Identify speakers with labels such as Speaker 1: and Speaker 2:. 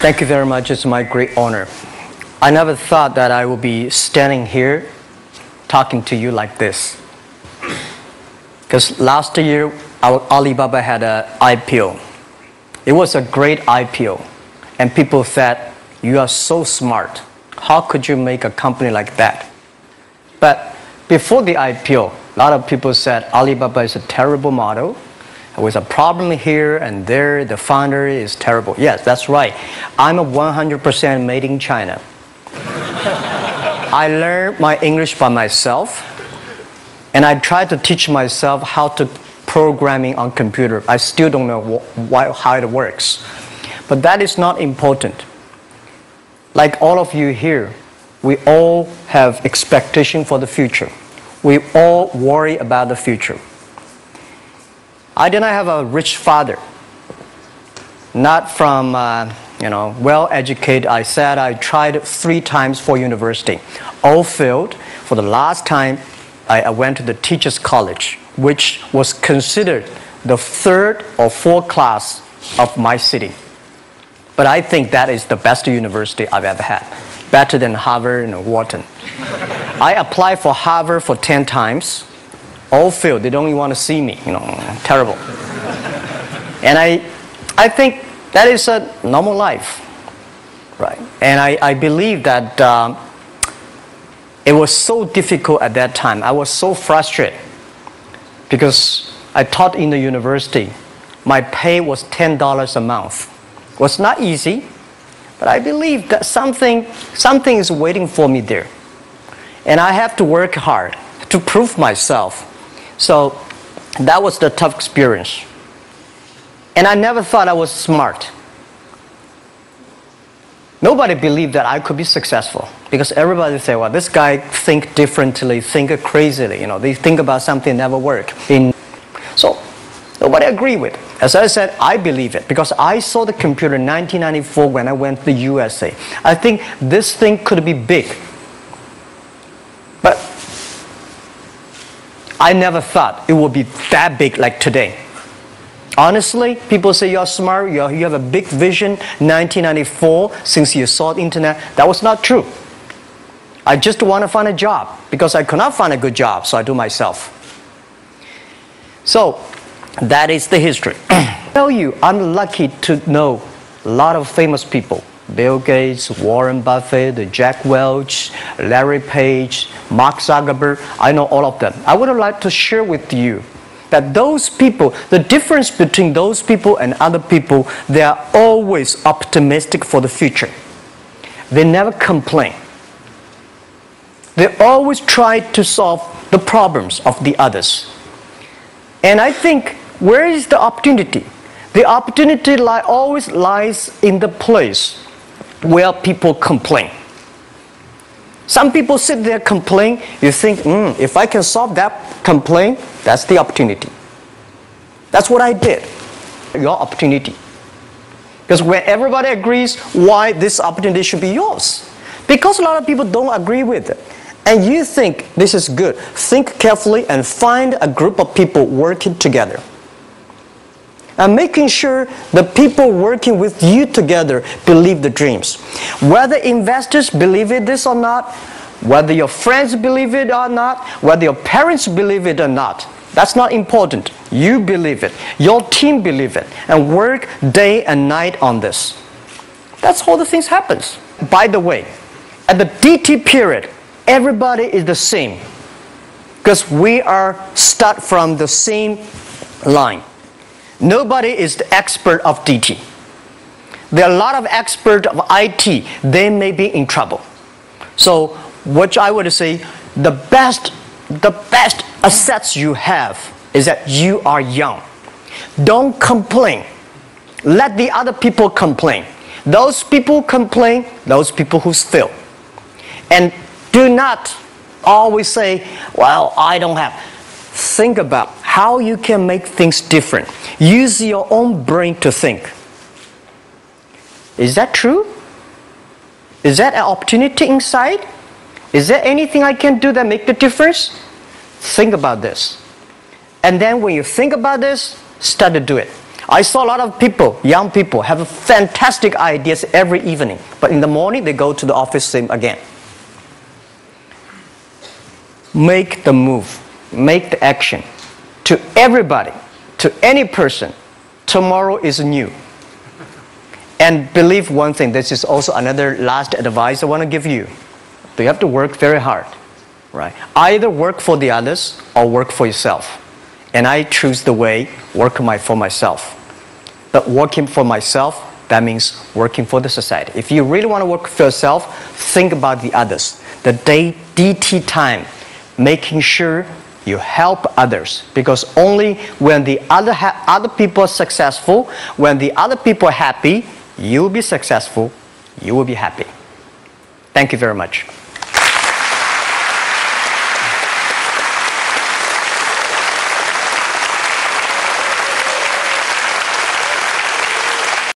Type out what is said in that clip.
Speaker 1: Thank you very much. It's my great honor. I never thought that I would be standing here talking to you like this. Because last year, Alibaba had an IPO. It was a great IPO. And people said, You are so smart. How could you make a company like that? But before the IPO, a lot of people said Alibaba is a terrible model. Was a problem here and there. The founder is terrible. Yes, that's right. I'm a 100% made in China. I learned my English by myself, and I tried to teach myself how to programming on computer. I still don't know wh- how it works, but that is not important. Like all of you here, we all have expectation for the future. We all worry about the future. I did not have a rich father, not from uh, you know well educated. I said I tried three times for university, all failed. For the last time, I, I went to the teachers' college, which was considered the third or fourth class of my city. But I think that is the best university I've ever had, better than Harvard and Wharton. I applied for Harvard for 10 times, all failed. They don't even want to see me, you know, terrible. And I, I think that is a normal life, right? And I, I believe that um, it was so difficult at that time. I was so frustrated because I taught in the university. My pay was $10 a month It was not easy, but I believe that something, something is waiting for me there. And I have to work hard to prove myself. So that was the tough experience. And I never thought I was smart. Nobody believed that I could be successful because everybody say, well, this guy think differently, think crazily. You know, they think about something never work. In, so Nobody agree with. As I said, I believe it because I saw the computer in 1994 when I went to the USA. I think this thing could be big. I never thought it would be that big like today. Honestly, people say you're smart, you're, you have a big vision. 1994, since you saw the internet, that was not true. I just want to find a job because I could not find a good job, so I do myself. So that is the history. Tell you, I'm lucky to know a lot of famous people. Bill Gates, Warren Buffett, Jack Welch, Larry Page, Mark Zuckerberg. I know all of them. I would like to share with you that those people, the difference between those people and other people, they are always optimistic for the future. They never complain. They always try to solve the problems of the others. And I think where is the opportunity? The opportunity lie, always lies in the place where people complain. Some people sit there complain. You think, mm, if I can solve that complaint, that's the opportunity. That's what I did. Your opportunity. Because when everybody agrees why this opportunity should be yours, because a lot of people don't agree with it, and you think this is good, think carefully and find a group of people working together and making sure the people working with you together believe the dreams. Whether investors believe it this or not, whether your friends believe it or not, whether your parents believe it or not, that's not important. You believe it. Your team believe it. And work day and night on this. That's how the things happens. By the way, at the DT period, everybody is the same. Because we are start from the same line. Nobody is the expert of DT. There are a lot of experts of IT. They may be in trouble. So, what I would say, the best, the best assets you have is that you are young. Don't complain. Let the other people complain. Those people complain, those people who fail. And do not always say, well, I don't have think about how you can make things different. Use your own brain to think. Is that true? Is that an opportunity inside? Is there anything I can do that make the difference? Think about this. And then when you think about this, start to do it. I saw a lot of people, young people, have fantastic ideas every evening, but in the morning they go to the office same again. Make the move, make the action. To everybody, to any person, tomorrow is new. And believe one thing, this is also another last advice I want to give you. You have to work very hard, right? Either work for the others or work for yourself. And I choose the way work my, for myself. But working for myself, that means working for the society. If you really want to work for yourself, think about the others. The day DT time, making sure you help others because only when the other, other people are successful, when the other people are happy, you will be successful, you will be happy. Thank you very much.